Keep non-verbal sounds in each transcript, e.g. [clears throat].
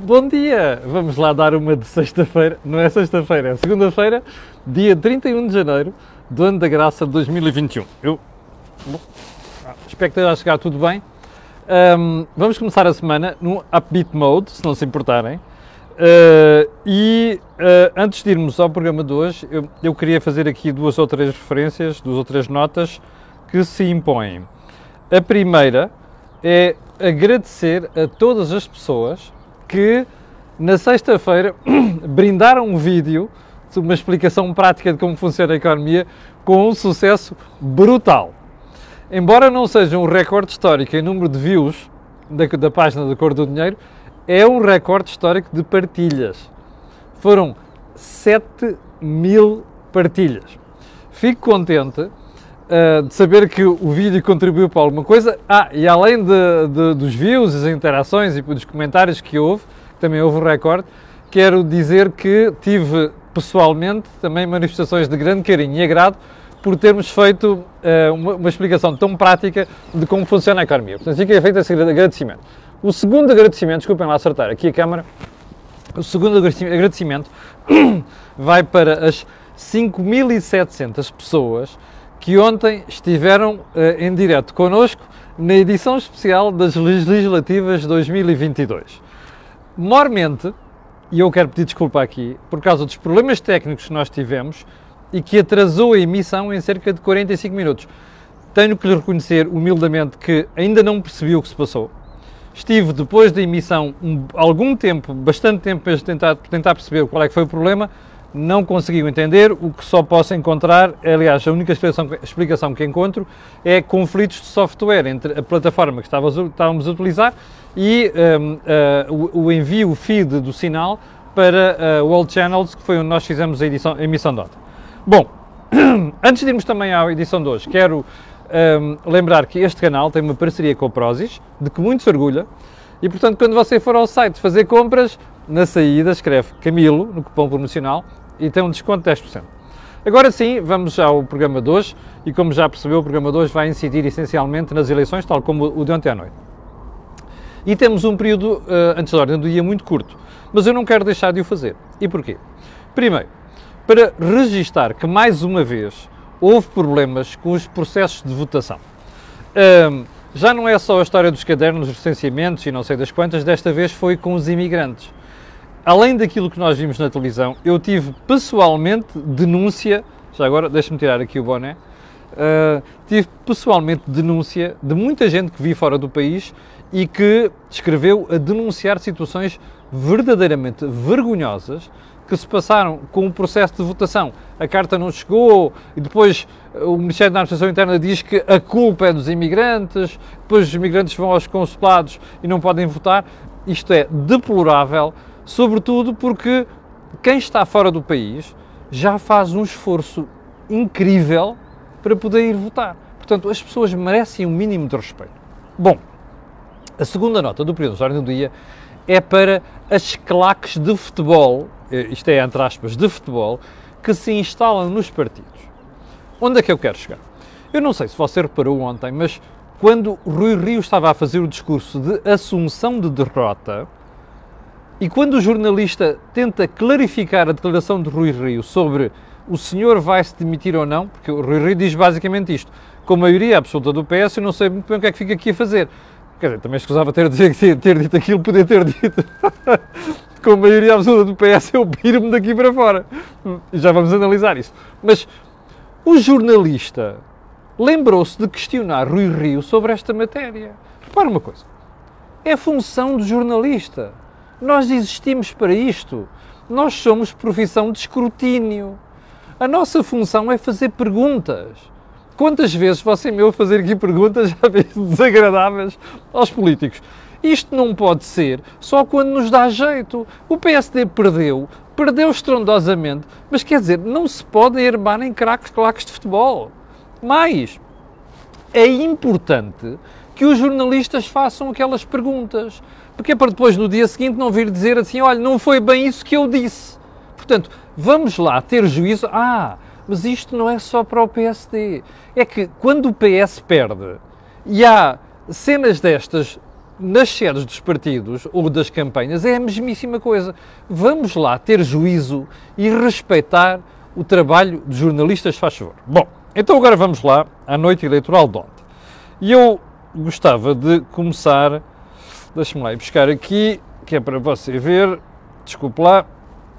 Bom dia! Vamos lá dar uma de sexta-feira, não é sexta-feira, é segunda-feira, dia 31 de janeiro do ano da graça de 2021. Eu bom, espero que esteja a chegar tudo bem. Um, vamos começar a semana no upbeat mode, se não se importarem. Uh, e uh, antes de irmos ao programa de hoje, eu, eu, queria fazer aqui duas ou três referências, duas ou três notas que se impõem. A primeira é agradecer a todas as pessoas que na sexta-feira [clears throat] brindaram um vídeo de uma explicação prática de como funciona a economia com um sucesso brutal. Embora não seja um recorde histórico em número de views da, da página da Cor do Dinheiro, é um recorde histórico de partilhas. Foram 7 mil partilhas. Fico contente uh, de saber que o vídeo contribuiu para alguma coisa. Ah, e além de, de, dos views, as interações e dos comentários que houve, também houve um recorde, quero dizer que tive pessoalmente também manifestações de grande carinho e agrado por termos feito uh, uma, uma, explicação tão prática de como funciona a economia. Portanto, fica feito esse agradecimento. O segundo agradecimento, desculpem lá acertar aqui a câmara, o segundo agradecimento [coughs] vai para as 5.700 pessoas que ontem estiveram uh, em direto connosco na edição especial das Legislativas 2022. Mormente, e eu quero pedir desculpa aqui, por causa dos problemas técnicos que nós tivemos e que atrasou a emissão em cerca de 45 minutos. Tenho que lhe reconhecer humildemente que ainda não percebi o que se passou. Estive depois da emissão um, algum tempo, bastante tempo, para tentar, tentar perceber qual é que foi o problema, não conseguiu entender, o que só posso encontrar, aliás, a única explicação, que encontro é conflitos de software entre a plataforma que estávamos a utilizar e um, uh, o, o, envio, o feed do sinal para uh, o World Channels, que foi onde nós fizemos a, edição, a emissão de ontem. Bom, [clears throat] antes de irmos também à edição de hoje, quero um, lembrar que este canal tem uma parceria com o Prozis, de que muito se orgulha, e portanto, quando você for ao site fazer compras, na saída escreve Camilo, no cupom promocional, e tem um desconto de 10%. Agora sim, vamos ao programa de hoje, e como já percebeu, o programa de hoje vai incidir essencialmente nas eleições, tal como o de ontem à noite. E temos um período uh, antes da ordem do dia muito curto, mas eu não quero deixar de o fazer. E porquê? Primeiro, para registar que mais uma vez houve problemas com os processos de votação. Um, já não é só a história dos cadernos, dos recenseamentos e não sei das quantas, desta vez foi com os imigrantes. Além daquilo que nós vimos na televisão, eu tive pessoalmente denúncia, já agora deixa-me tirar aqui o boné, uh, tive pessoalmente denúncia de muita gente que vi fora do país e que escreveu a denunciar situações verdadeiramente vergonhosas que se passaram com o processo de votação. A carta não chegou e depois o Ministério da Administração Interna diz que a culpa é dos imigrantes, depois os imigrantes vão aos consulados e não podem votar. Isto é deplorável, sobretudo porque quem está fora do país já faz um esforço incrível para poder ir votar. Portanto, as pessoas merecem um mínimo de respeito. Bom, a segunda nota do período de do dia é para as claques de futebol eh, isto é, entre aspas, de futebol, que se instalam nos partidos. Onde é que eu quero chegar? Eu não sei se você reparou ontem, mas quando Rui Rio estava a fazer o discurso de assunção de derrota, e quando o jornalista tenta clarificar a declaração de Rui Rio sobre o senhor vai se demitir ou não, porque o Rui Rio diz basicamente isto: com a maioria absoluta do PS, eu não sei muito bem o que é que fica aqui a fazer. Quer dizer, também escusava ter, ter, ter dito aquilo, poder ter dito. [laughs] com a maioria absoluta do PS, eu piro-me daqui para fora. Já vamos analisar isso. Mas o jornalista lembrou-se de questionar Rui Rio sobre esta matéria. Repara uma coisa. É função do jornalista. Nós existimos para isto. Nós somos profissão de escrutínio. A nossa função é fazer perguntas. Quantas vezes você me ouve fazer aqui perguntas, [laughs] já desagradáveis, aos políticos? Isto não pode ser só quando nos dá jeito. O PSD perdeu, perdeu estrondosamente, mas quer dizer, não se pode herbar em craques claques de futebol. Mais, é importante que os jornalistas façam aquelas perguntas, porque é para depois no dia seguinte não vir dizer assim, olha, não foi bem isso que eu disse. Portanto, vamos lá ter juízo. Ah, mas isto não é só para o PSD. É que quando o PS perde e há cenas destas nas sedes dos partidos ou das campanhas é a mesmíssima coisa. Vamos lá ter juízo e respeitar o trabalho de jornalistas, faz favor. Bom, então agora vamos lá à noite eleitoral de ontem. E eu gostava de começar, deixa-me lá ir buscar aqui, que é para você ver, desculpe lá,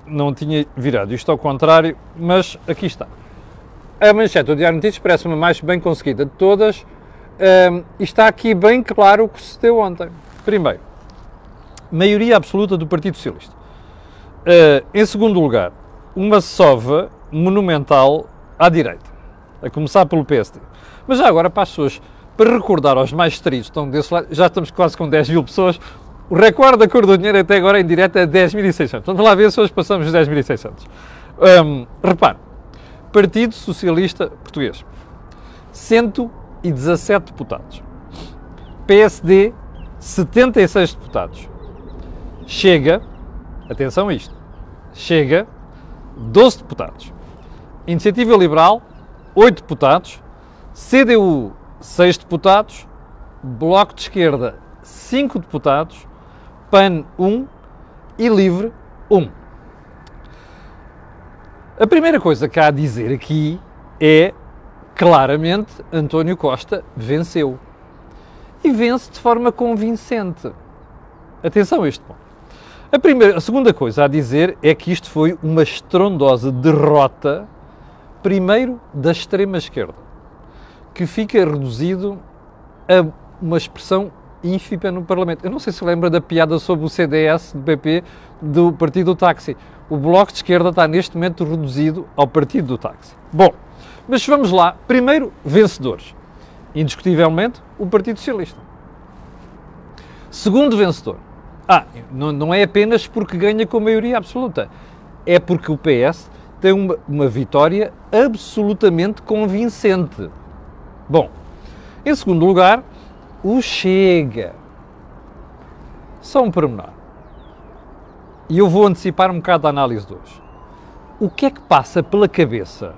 não tinha virado isto ao contrário, mas aqui está. A manchete do Diário Notícias parece-me mais bem conseguida de todas um, e está aqui bem claro o que se deu ontem. Primeiro, maioria absoluta do Partido Socialista. Uh, em segundo lugar, uma sova monumental à direita, a começar pelo PSD. Mas já agora, para as pessoas, para recordar aos mais estritos, estão desse lado, já estamos quase com 10 mil pessoas, o recorde da cor do dinheiro até agora em direto é 10.600. Vamos lá ver se hoje passamos os 10.600. Um, repare, Partido Socialista Português, 117 deputados. PSD, 76 deputados. Chega, atenção a isto, chega, 12 deputados. Iniciativa Liberal, 8 deputados. CDU, 6 deputados. Bloco de Esquerda, 5 deputados. PAN, 1 e Livre, 1. A primeira coisa que há a dizer aqui é claramente António Costa venceu. E vence de forma convincente. Atenção a este ponto. A, primeira, a segunda coisa a dizer é que isto foi uma estrondosa derrota, primeiro da extrema-esquerda, que fica reduzido a uma expressão ínfima no Parlamento. Eu não sei se lembra da piada sobre o CDS do PP do Partido do Táxi. O Bloco de Esquerda está neste momento reduzido ao Partido do Táxi. Bom, mas vamos lá. Primeiro, vencedores. Indiscutivelmente, o Partido Socialista. Segundo vencedor. Ah, não, não é apenas porque ganha com maioria absoluta. É porque o PS tem uma, uma vitória absolutamente convincente. Bom, em segundo lugar, o Chega. Só um pormenor. E eu vou antecipar um bocado a análise de hoje. O que é que passa pela cabeça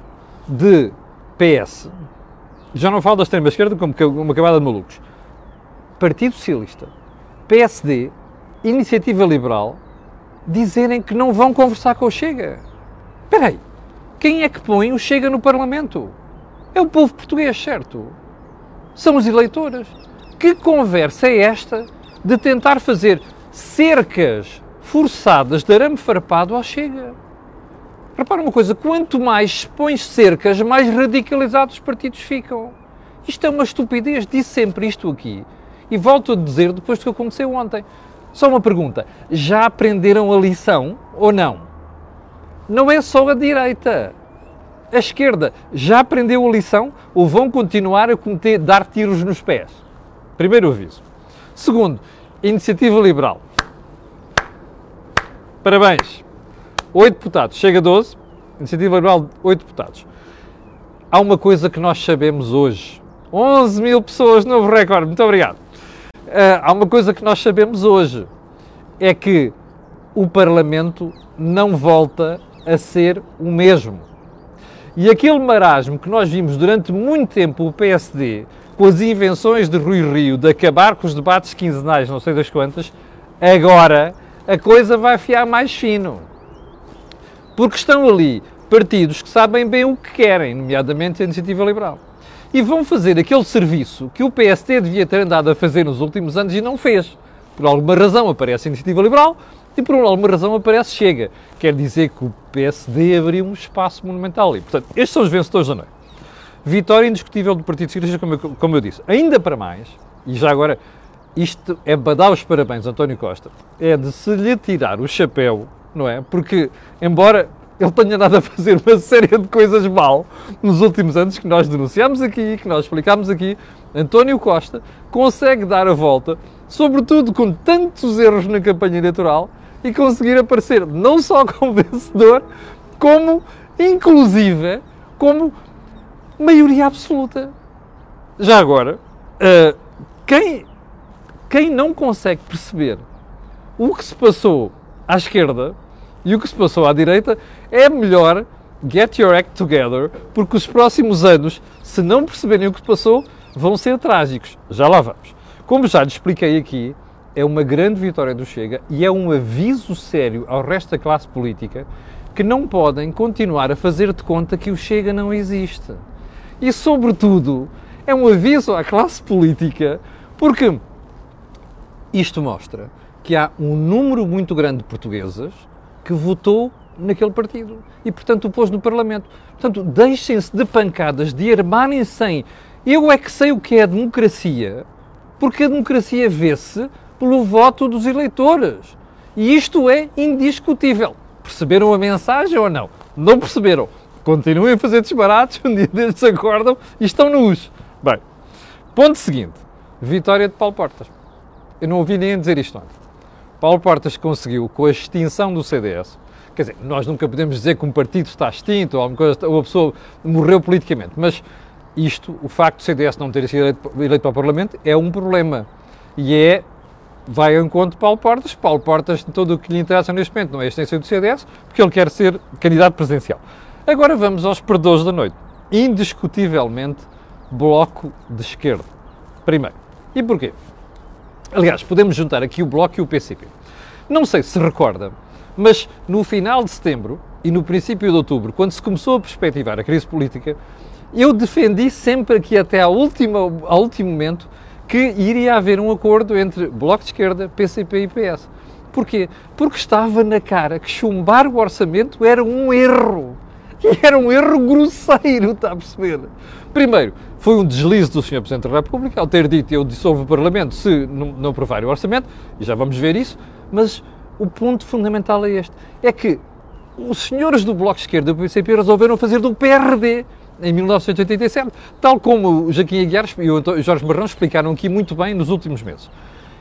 de PS, já não falo da extrema-esquerda como uma camada de malucos, Partido Socialista, PSD, Iniciativa Liberal, dizerem que não vão conversar com o Chega? Espera aí, quem é que põe o Chega no Parlamento? É o povo português, certo? São os eleitores. Que conversa é esta de tentar fazer cercas forçadas de arame farpado ao Chega? Repara uma coisa, quanto mais pões cercas, mais radicalizados os partidos ficam. Isto é uma estupidez, disse sempre isto aqui. E volto a dizer depois do que aconteceu ontem. Só uma pergunta, já aprenderam a lição ou não? Não é só a direita. A esquerda já aprendeu a lição ou vão continuar a cometer, dar tiros nos pés? Primeiro aviso. Segundo, iniciativa liberal. Parabéns. Oito deputados. Chega a 12. Iniciativa liberal, oito deputados. Há uma coisa que nós sabemos hoje. 11 mil pessoas, novo recorde. Muito obrigado. Uh, há uma coisa que nós sabemos hoje. É que o Parlamento não volta a ser o mesmo. E aquele marasmo que nós vimos durante muito tempo o PSD com as invenções de Rui Rio de acabar com os debates quinzenais, não sei das quantas, agora a coisa vai fiar mais fino. Porque estão ali partidos que sabem bem o que querem, nomeadamente a Iniciativa Liberal. E vão fazer aquele serviço que o PST devia ter andado a fazer nos últimos anos e não fez. Por alguma razão aparece a Iniciativa Liberal e por alguma razão aparece Chega. Quer dizer que o PSD abriu um espaço monumental ali. Portanto, estes são os vencedores da noite. Vitória indiscutível do Partido Socialista, como eu, como eu disse. Ainda para mais, e já agora, isto é para dar os parabéns António Costa, é de se lhe tirar o chapéu, não é? Porque, embora ele tenha nada a fazer uma série de coisas mal nos últimos anos que nós denunciámos aqui, que nós explicámos aqui, António Costa consegue dar a volta, sobretudo com tantos erros na campanha eleitoral, e conseguir aparecer não só [laughs] como vencedor, como, inclusive, como maioria absoluta. Já agora, uh, quem, quem não consegue perceber o que se passou à esquerda e o que se passou à direita, é melhor get your act together, porque os próximos anos, se não perceberem o que se passou, vão ser trágicos. Já lá vamos. Como já lhe expliquei aqui, é uma grande vitória do Chega e é um aviso sério ao resto da classe política que não podem continuar a fazer de conta que o Chega não existe. E, sobretudo, é um aviso à classe política porque isto mostra que há um número muito grande de portugueses que votou naquele partido e, portanto, o pôs no Parlamento. Portanto, deixem-se de pancadas, de armarem-se em eu é que sei o que é a democracia, porque a democracia vê-se pelo voto dos eleitores. E isto é indiscutível. Perceberam a mensagem ou não? Não perceberam. Continuem a fazer disparates, [laughs] um dia destes acordam e estão nus. Bem, ponto seguinte. Vitória de Paulo Portas. Eu não ouvi ninguém dizer isto ontem. Paulo Portas conseguiu, com a extinção do CDS, quer dizer, nós nunca podemos dizer que um partido está extinto ou, coisa, ou a pessoa morreu politicamente, mas isto, o facto do CDS não ter sido eleito, eleito para o Parlamento, é um problema. E é, vai ao encontro de Paulo Portas. Paulo Portas, todo o que lhe interessa neste momento não é a extensão do CDS, porque ele quer ser candidato presidencial. Agora vamos aos perdões da noite. Indiscutivelmente, bloco de esquerda. Primeiro. E porquê? Aliás, podemos juntar aqui o Bloco e o PCP. Não sei se recorda, mas no final de setembro e no princípio de outubro, quando se começou a perspectivar a crise política, eu defendi sempre aqui até ao último, ao último momento que iria haver um acordo entre Bloco de Esquerda, PCP e PS. Porquê? Porque estava na cara que chumbar o orçamento era um erro. E era um erro grosseiro, está a perceber? Primeiro, foi um deslize do Sr. Presidente da República ao ter dito eu dissolvo o Parlamento se não, aprovar o orçamento, e já vamos ver isso, mas o ponto fundamental é este, é que os senhores do Bloco de Esquerda e do PCP resolveram fazer do PRD em 1987, tal como Joaquim Aguiar e o Jorge Marrão explicaram aqui muito bem nos últimos meses.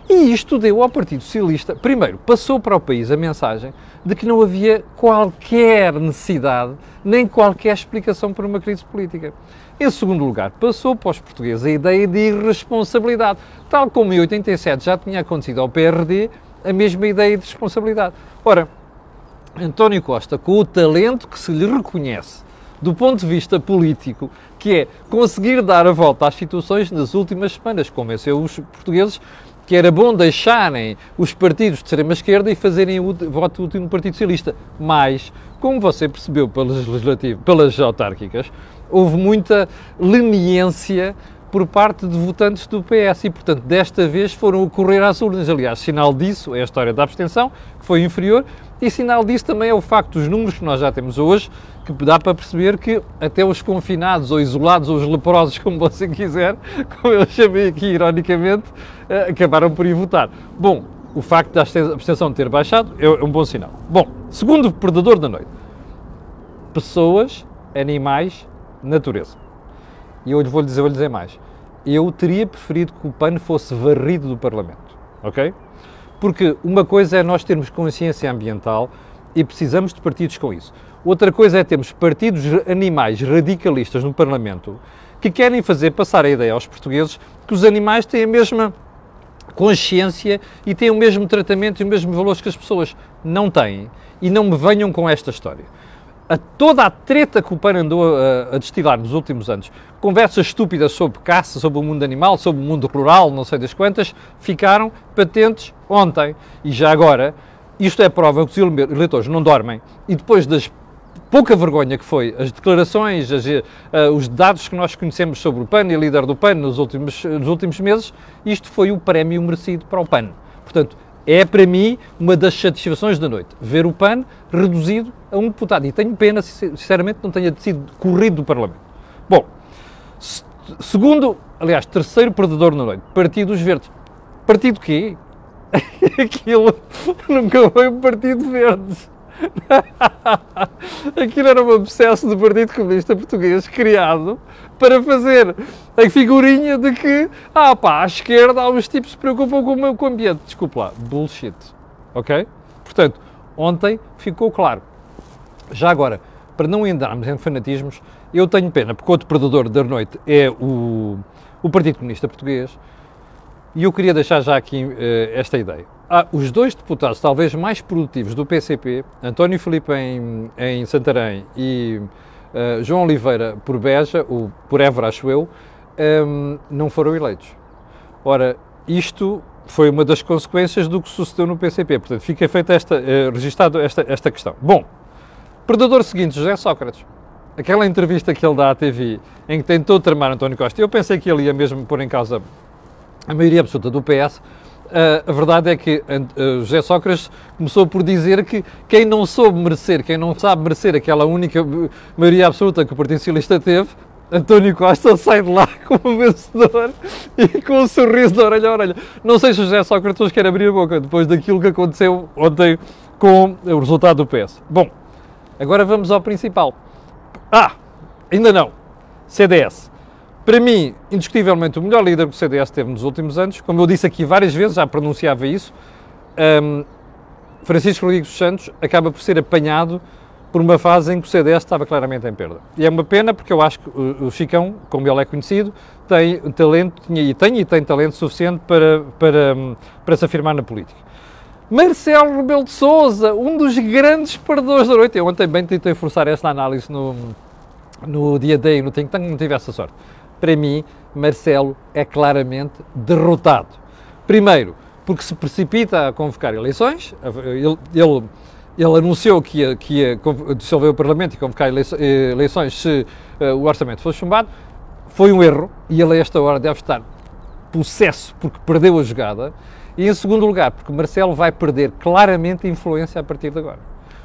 E isto deu ao Partido Socialista, primeiro, passou para o país a mensagem de que não havia qualquer necessidade, nem qualquer explicação para uma crise política. Em segundo lugar, passou para os portugueses a ideia de irresponsabilidade, tal como em 87 já tinha acontecido ao PRD a mesma ideia de responsabilidade. Ora, António Costa, com o talento que se lhe reconhece do ponto de vista político, que é conseguir dar a volta às situações nas últimas semanas, convenceu os portugueses que era bom deixarem os partidos de extrema-esquerda e fazerem o voto útil no Partido Socialista. Mas, como você percebeu pelas, pelas autárquicas, houve muita leniência por parte de votantes do PS e, portanto, desta vez foram correr às urnas. Aliás, sinal disso é a história da abstenção, que foi inferior, e sinal disso também é o facto dos números que nós já temos hoje, que dá para perceber que até os confinados ou isolados ou os leprosos, [laughs] como você quiser, como eu chamei aqui ironicamente, eh, acabaram por ir votar. Bom, o facto da abstenção ter baixado é um bom sinal. Bom, segundo predador da noite, pessoas, animais, natureza. E eu vou-lhe dizer, vou dizer mais. Eu teria preferido que o PAN fosse varrido do Parlamento, ok? Porque uma coisa é nós termos consciência ambiental e precisamos de partidos com isso. Outra coisa é termos partidos animais radicalistas no Parlamento que querem fazer passar a ideia aos portugueses que os animais têm a mesma consciência e têm o mesmo tratamento e os mesmos valores que as pessoas. Não têm. E não me venham com esta história. A toda a treta que o PAN andou a, a, destilar nos últimos anos, conversas estúpidas sobre caça, sobre o mundo animal, sobre o mundo rural, não sei das quantas, ficaram patentes ontem. E já agora, isto é prova que os eleitores não dormem e depois das pouca vergonha que foi as declarações, as, uh, os dados que nós conhecemos sobre o PAN e líder do PAN nos últimos, nos últimos meses, isto foi o prémio merecido para o PAN. Portanto, é para mim uma das satisfações da noite, ver o PAN reduzido a um deputado. E tenho pena, sinceramente, não tenha sido corrido do Parlamento. Bom, segundo, aliás, terceiro perdedor na noite, Partido dos Verdes. Partido quê? [laughs] Aquilo nunca foi um Partido Verdes. [laughs] Aquilo era um obsesso do Partido Comunista Português criado para fazer a figurinha de que, ah pá, à esquerda há uns tipos que se preocupam com o meu ambiente. Desculpe lá, bullshit. Ok? Portanto, ontem ficou claro. Já agora, para não entrarmos em fanatismos, eu tenho pena, porque outro predador da noite é o, o Partido Comunista Português, e eu queria deixar já aqui uh, esta ideia ah, os dois deputados talvez mais produtivos do PCP, António Filipe em, em Santarém e uh, João Oliveira por Beja, ou por Évora, acho eu, um, não foram eleitos. Ora, isto foi uma das consequências do que sucedeu no PCP. Portanto, fica feita esta, uh, registado esta, esta questão. Bom, predador seguinte, José Sócrates. Aquela entrevista que ele dá à TV, em que tentou tramar António Costa, eu pensei que ele ia mesmo pôr em causa a maioria absoluta do PS, eh, a verdade é que uh, José Sócrates começou por dizer que quem não soube merecer, quem não sabe merecer aquela única maioria absoluta que o Partido Socialista teve, António Costa sai de lá [laughs] como vencedor e com um sorriso de orelha a orelha. Não sei se o José Sócrates quer abrir a boca depois daquilo que aconteceu ontem com o resultado do PS. Bom, agora vamos ao principal. Ah, ainda não. CDS. Para mim, indiscutivelmente, o melhor líder que o CDS teve nos últimos anos. Como eu disse aqui várias vezes, já pronunciava isso. Um, Francisco Rodrigues Santos acaba por ser apanhado por uma fase em que o CDS estava claramente em perda. E é uma pena porque eu acho que o Chicão, como ele é conhecido, tem talento, tinha, e tem e tem talento suficiente para, para, para se afirmar na política. Marcelo Rebelo de Sousa, um dos grandes perdedores da noite. Eu ontem bem tentei forçar esta análise no, no dia day, no Think Tank, não tive essa sorte. Para mim, Marcelo é claramente derrotado. Primeiro, porque se precipita a convocar eleições, ele, ele ele anunciou que ia, que ia dissolver o Parlamento e convocar eh, eleições se uh, o orçamento fosse chumbado. Foi um erro e ele a esta hora deve estar possesso porque perdeu a jogada. E em segundo lugar, porque Marcelo vai perder claramente influência a partir de agora.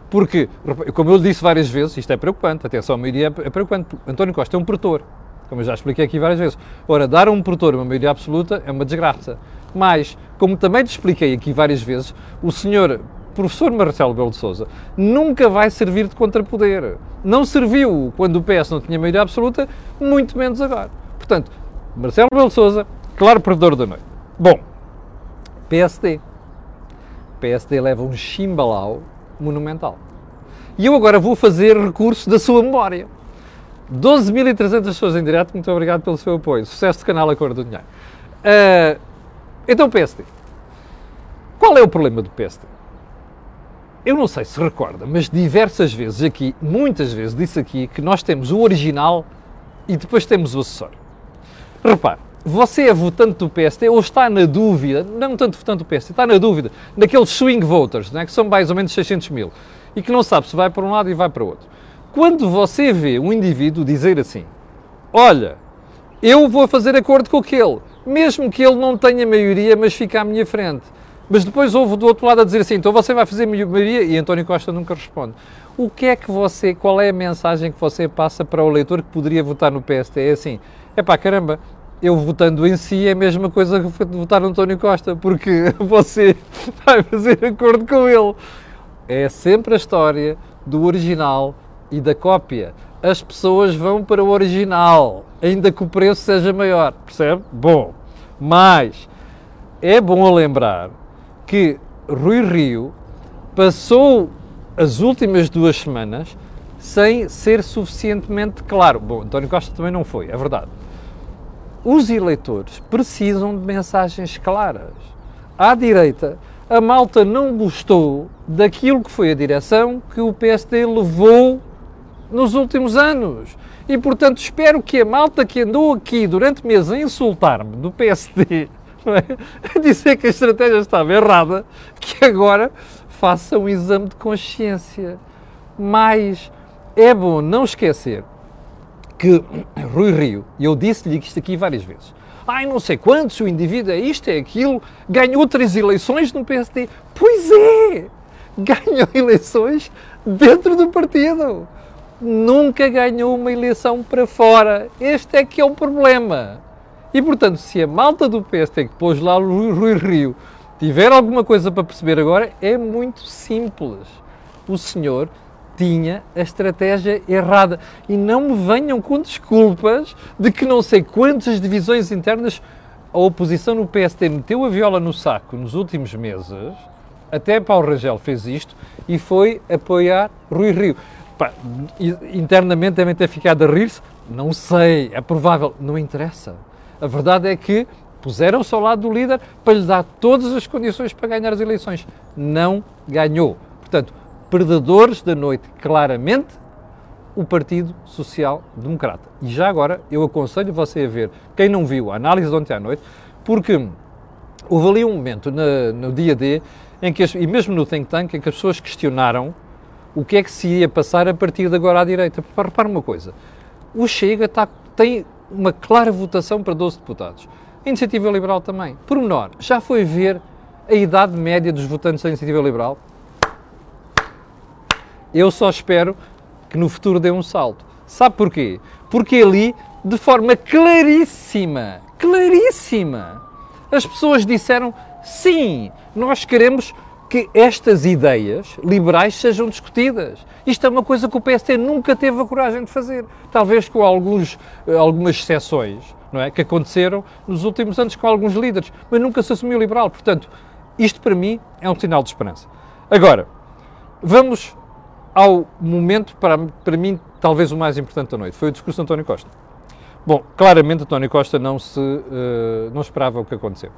Porque, como eu disse várias vezes, isto é preocupante, atenção, a maioria é preocupante. António Costa é um produtor, como eu já expliquei aqui várias vezes. Ora, dar a um produtor uma maioria absoluta é uma desgraça. Mas, como também te expliquei aqui várias vezes, o senhor professor Marcelo Belo de Souza nunca vai servir de contrapoder. Não serviu quando o PS não tinha maioria absoluta, muito menos agora. Portanto, Marcelo Belo de Souza, claro perdedor da noite. Bom, PSD. PSD leva um chimbalau monumental. E eu agora vou fazer recurso da sua memória. 12.300 pessoas em direto, muito obrigado pelo seu apoio. Sucesso do canal A Cor do Dinheiro. Uh, então, PSD. Qual é o problema do PSD? Eu não sei se recorda, mas diversas vezes aqui, muitas vezes, disse aqui que nós temos o original e depois temos o acessório. Repare, você é votante do PSD ou está na dúvida, não tanto votante do PSD, está na dúvida daqueles swing voters, né, que são mais ou menos 600 mil, e que não sabe se vai para um lado e vai para o outro. Quando você vê um indivíduo dizer assim, olha, eu vou fazer acordo com aquele, mesmo que ele não tenha maioria, mas fica à minha frente. Mas depois houve do outro lado a dizer assim, então você vai fazer maioria e António Costa nunca responde. O que é que você, qual é a mensagem que você passa para o eleitor que poderia votar no PST? É assim, é pá, caramba, eu votando em si é a mesma coisa que votar no António Costa, porque [laughs] você vai fazer acordo com ele. É sempre a história do original e da cópia. As pessoas vão para o original, ainda que o preço seja maior, percebe? Bom, mas é bom lembrar que Rui Rio passou as últimas duas semanas sem ser suficientemente claro. Bom, António Costa também não foi, é verdade. Os eleitores precisam de mensagens claras. À direita, a malta não gostou daquilo que foi a direção que o PSD levou nos últimos anos. E, portanto, espero que a malta que andou aqui durante meses a insultar-me do PSD [laughs] é? a dizer que a estratégia estava errada, que agora faça um exame de consciência. Mas é bom não esquecer que [clears throat] Rui Rio, e eu disse-lhe isto aqui várias vezes, ai não sei quantos, o indivíduo é isto, é aquilo, ganhou três eleições no PSD. Pois é! [laughs] Ganhou eleições dentro do partido. Nunca ganhou uma eleição para fora. Este é que é o problema. E portanto, se a malta do PSD que pôs lá o Rui Rio tiver alguma coisa para perceber agora, é muito simples. O senhor tinha a estratégia errada. E não me venham com desculpas de que não sei quantas divisões internas a oposição no PSD meteu a viola no saco nos últimos meses. Até Paulo Rangel fez isto e foi apoiar Rui Rio. Pá, internamente devem ter ficado a rir-se? Não sei, é provável, não interessa. A verdade é que puseram-se ao lado do líder para lhe dar todas as condições para ganhar as eleições. Não ganhou. Portanto, perdedores da noite, claramente, o Partido Social Democrata. E já agora, eu aconselho você a ver, quem não viu a análise de ontem à noite, porque houve ali um momento no, dia D, em que, as, e mesmo no think tank, em que as pessoas questionaram o que é que se ia passar a partir de agora à direita. Repara uma coisa, o Chega está, tem uma clara votação para 12 deputados. A Iniciativa Liberal também. Por menor, já foi ver a idade média dos votantes da Iniciativa Liberal? Eu só espero que no futuro dê um salto. Sabe porquê? Porque ali, de forma claríssima, claríssima, as pessoas disseram sim, nós queremos que estas ideias liberais sejam discutidas. Isto é uma coisa que o PST nunca teve a coragem de fazer. Talvez com alguns, eh, algumas exceções não é, que aconteceram nos últimos anos com alguns líderes, mas nunca se assumiu liberal. Portanto, isto para mim é um sinal de esperança. Agora, vamos ao momento, para, para mim, talvez o mais importante da noite. Foi o discurso de António Costa. Bom, claramente António Costa não, se, uh, não esperava o que aconteceu.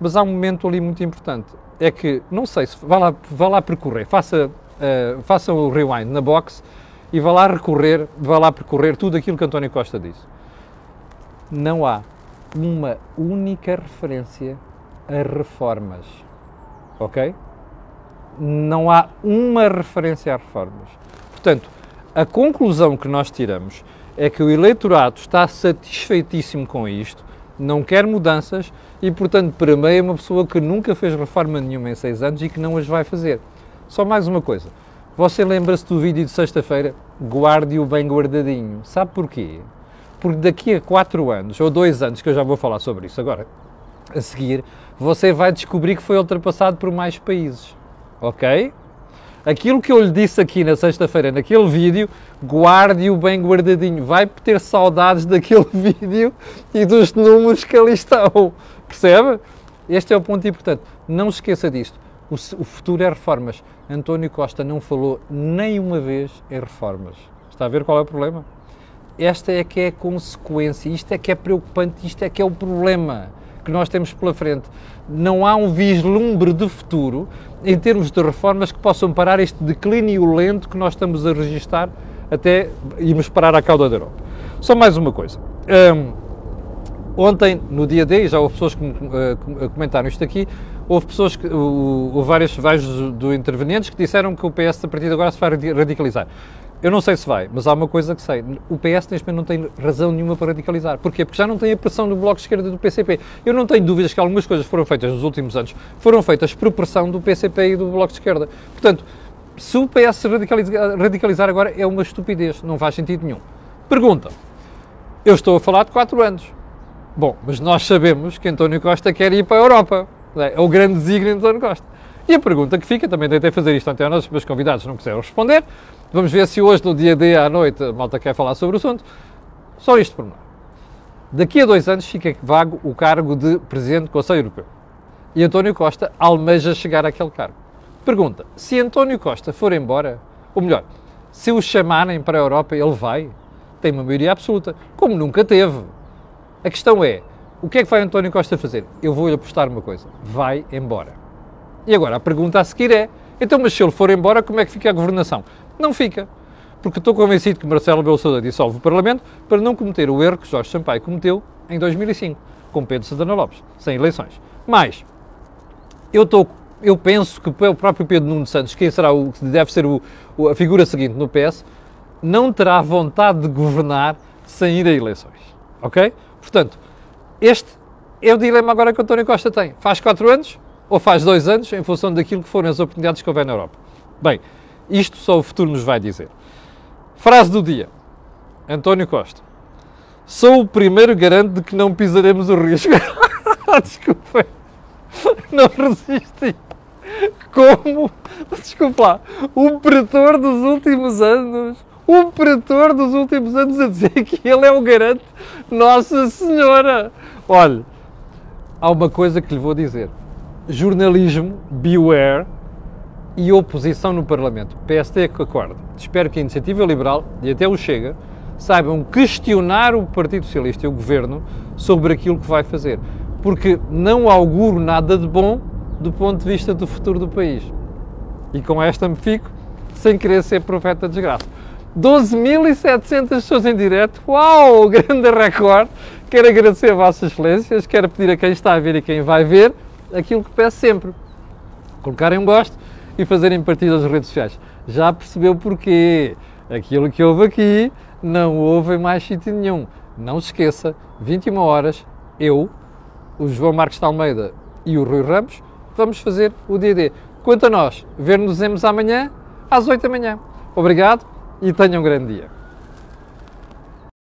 Mas há um momento ali muito importante. É que, não sei se vá lá, vá lá percorrer, faça, uh, faça o rewind na box e vá lá recorrer, vá lá percorrer tudo aquilo que António Costa disse. Não há uma única referência a reformas. Ok? Não há uma referência a reformas. Portanto, a conclusão que nós tiramos é que o eleitorado está satisfeitíssimo com isto, não quer mudanças e, portanto, para mim é uma pessoa que nunca fez reforma nenhuma em seis anos e que não as vai fazer. Só mais uma coisa. Você lembra-se do vídeo de sexta-feira? Guarde-o bem guardadinho. Sabe porquê? Porque daqui a quatro anos, ou dois anos, que eu já vou falar sobre isso agora, a seguir, você vai descobrir que foi ultrapassado por mais países. Ok? Aquilo que eu lhe disse aqui na sexta-feira, naquele vídeo, guarde-o bem guardadinho. Vai ter saudades [laughs] daquele vídeo e dos números que ali estão. Percebe? Este é o ponto importante. Não se esqueça disto. O, futuro é reformas. António Costa não falou nem uma vez em reformas. Está a ver qual é o problema? Esta é que é a consequência, isto é que é preocupante, isto é que é o problema que nós temos pela frente. Não há um vislumbre de futuro em termos de reformas que possam parar este declínio lento que nós estamos a registrar até irmos parar à cauda da Europa. Só mais uma coisa. Um, ontem, no dia D, já houve pessoas que uh, comentaram isto aqui, houve pessoas, que, uh, vários, vários do intervenientes que disseram que o PS a partir de agora se vai radicalizar. Eu não sei se vai, mas há uma coisa que sei. O PS neste momento não tem razão nenhuma para radicalizar. Porquê? Porque já não tem a pressão do Bloco de Esquerda do PCP. Eu não tenho dúvidas que algumas coisas foram feitas nos últimos anos, foram feitas por pressão do PCP e do Bloco de Esquerda. Portanto, se o PS se radicalizar, radicalizar agora é uma estupidez, não faz sentido nenhum. Pergunta. Eu estou a falar de 4 anos. Bom, mas nós sabemos que António Costa quer ir para a Europa. É o grande desígnio de António Costa. E a pergunta que fica, também tentei fazer isto até aos meus convidados, não quiseram responder, Vamos ver se hoje, no dia D à noite, a malta quer falar sobre o assunto. Só isto por nós. Daqui a dois anos fica vago o cargo de Presidente do Conselho Europeu. E António Costa almeja chegar àquele cargo. Pergunta: se António Costa for embora, ou melhor, se o chamarem para a Europa, ele vai? Tem uma maioria absoluta, como nunca teve. A questão é: o que é que vai António Costa fazer? Eu vou-lhe apostar uma coisa: vai embora. E agora a pergunta a seguir é: então, mas se ele for embora, como é que fica a governação? Não fica. Porque estou convencido que Marcelo Rebelo Sousa dissolve o Parlamento para não cometer o erro que Jorge Sampaio cometeu em 2005, com Pedro Santana Lopes, sem eleições. Mas, eu, estou, eu penso que o próprio Pedro Nuno Santos, quem será o, que deve ser o, a figura seguinte no PS, não terá vontade de governar sem ir a eleições. Ok? Portanto, este é o dilema agora que António Costa tem. Faz quatro anos ou faz dois anos, em função daquilo que forem as oportunidades que houver na Europa. Bem, isto só o futuro nos vai dizer. Frase do dia. António Costa. Sou o primeiro garante de que não pisaremos o risco. [laughs] Desculpa. Não resisti. Como? Desculpa lá. O pretor dos últimos anos. O pretor dos últimos anos a dizer que ele é o garante. Nossa Senhora. Olha, há uma coisa que lhe vou dizer. Jornalismo, beware e oposição no Parlamento. PSD que acorde. Espero que a Iniciativa Liberal e até o Chega saibam questionar o Partido Socialista e o Governo sobre aquilo que vai fazer. Porque não auguro nada de bom do ponto de vista do futuro do país. E com esta me fico, sem querer ser profeta de desgraça. 12.700 pessoas em direto. Uau, grande recorde. Quero agradecer a Vossas Excelências, quero pedir a quem está a ver e quem vai ver aquilo que peço sempre: colocarem um gosto e fazerem partidas nas redes sociais. Já percebeu porquê? Aquilo que houve aqui não houve em mais sítio nenhum. Não se esqueça, 21 horas, eu, o João Marcos de Almeida e o Rui Ramos, vamos fazer o DD. Quanto a nós, ver-nos amanhã às 8 da manhã. Obrigado e tenham um grande dia.